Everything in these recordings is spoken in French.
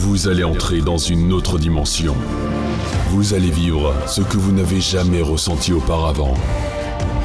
Vous allez entrer dans une autre dimension. Vous allez vivre ce que vous n'avez jamais ressenti auparavant.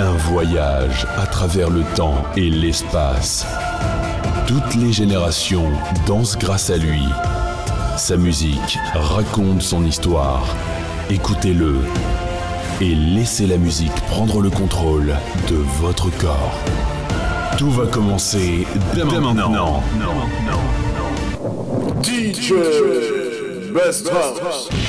Un voyage à travers le temps et l'espace. Toutes les générations dansent grâce à lui. Sa musique raconte son histoire. Écoutez-le et laissez la musique prendre le contrôle de votre corps. Tout va commencer dès, maintenant. DJ Best House.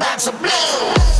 box of blue.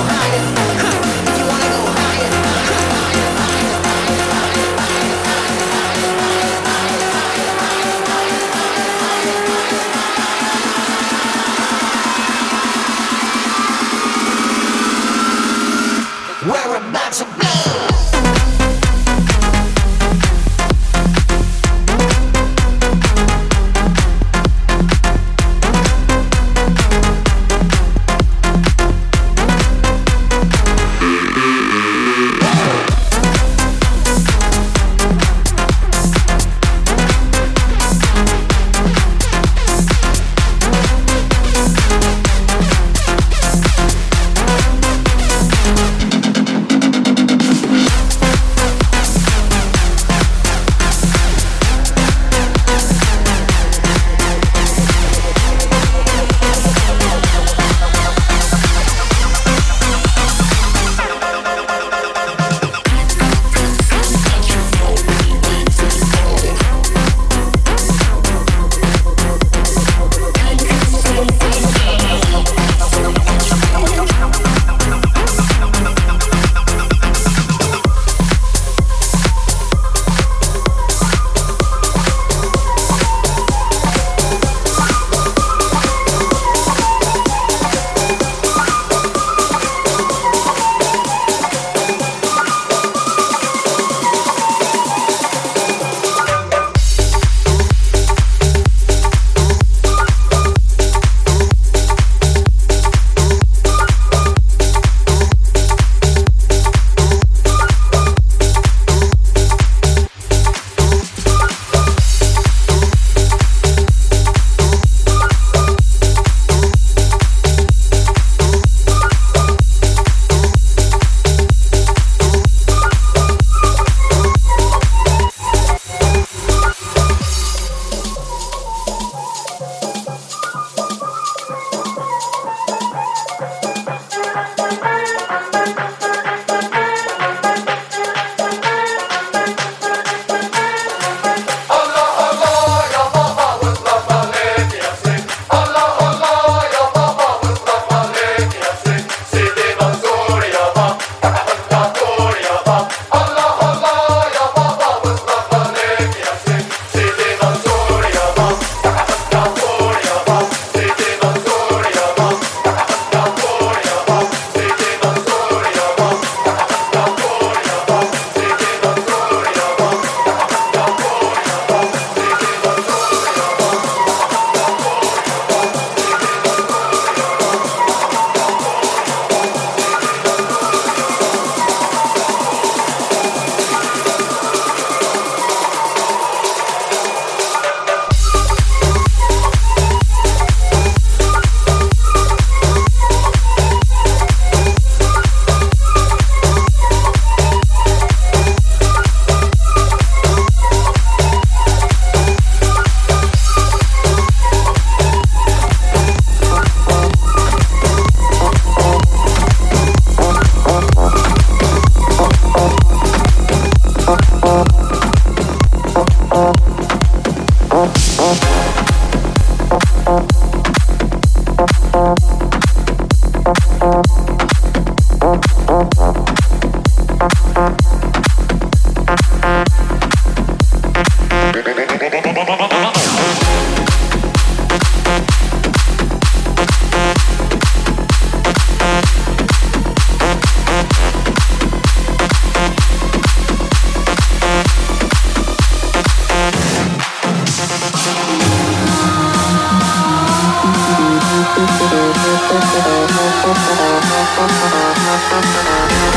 Thank you.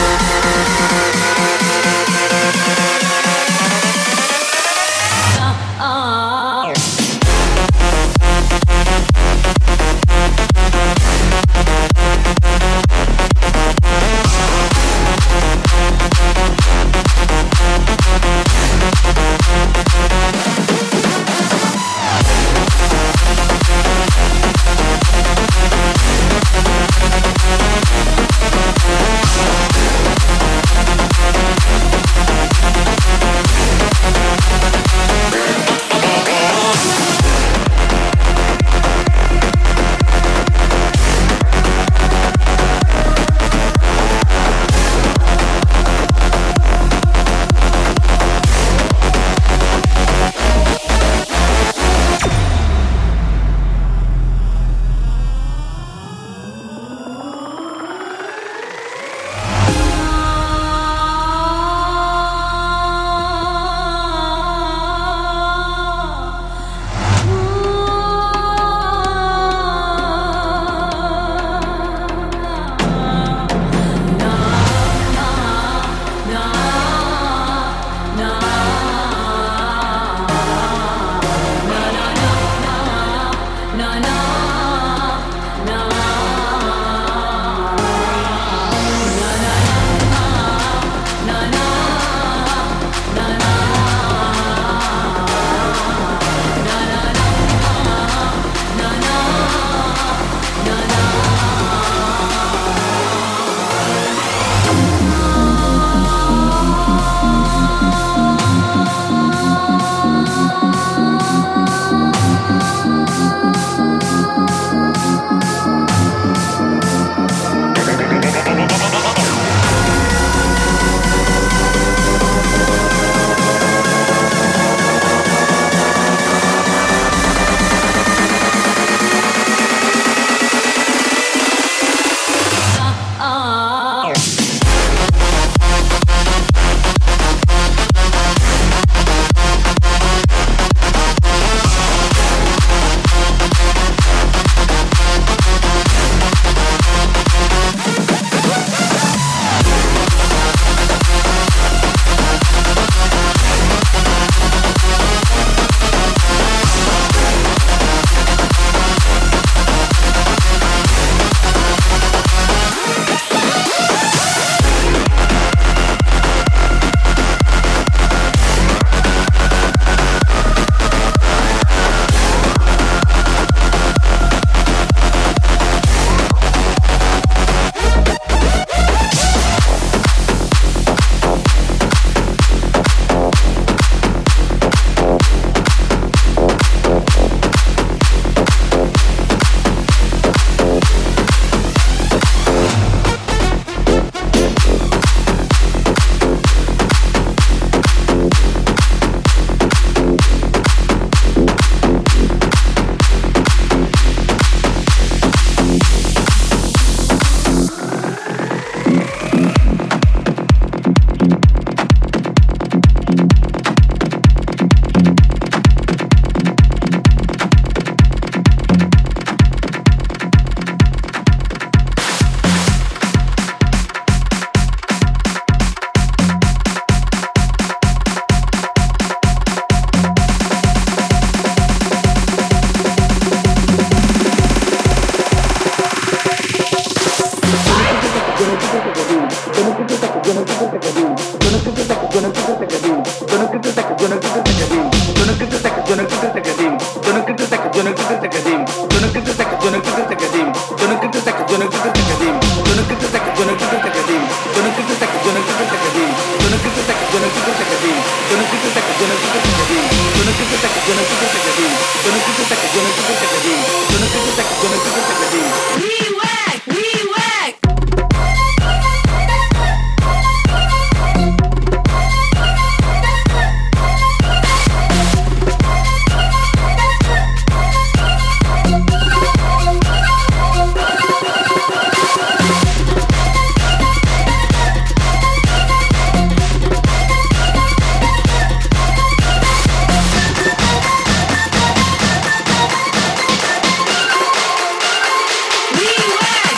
Gracias.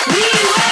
We were-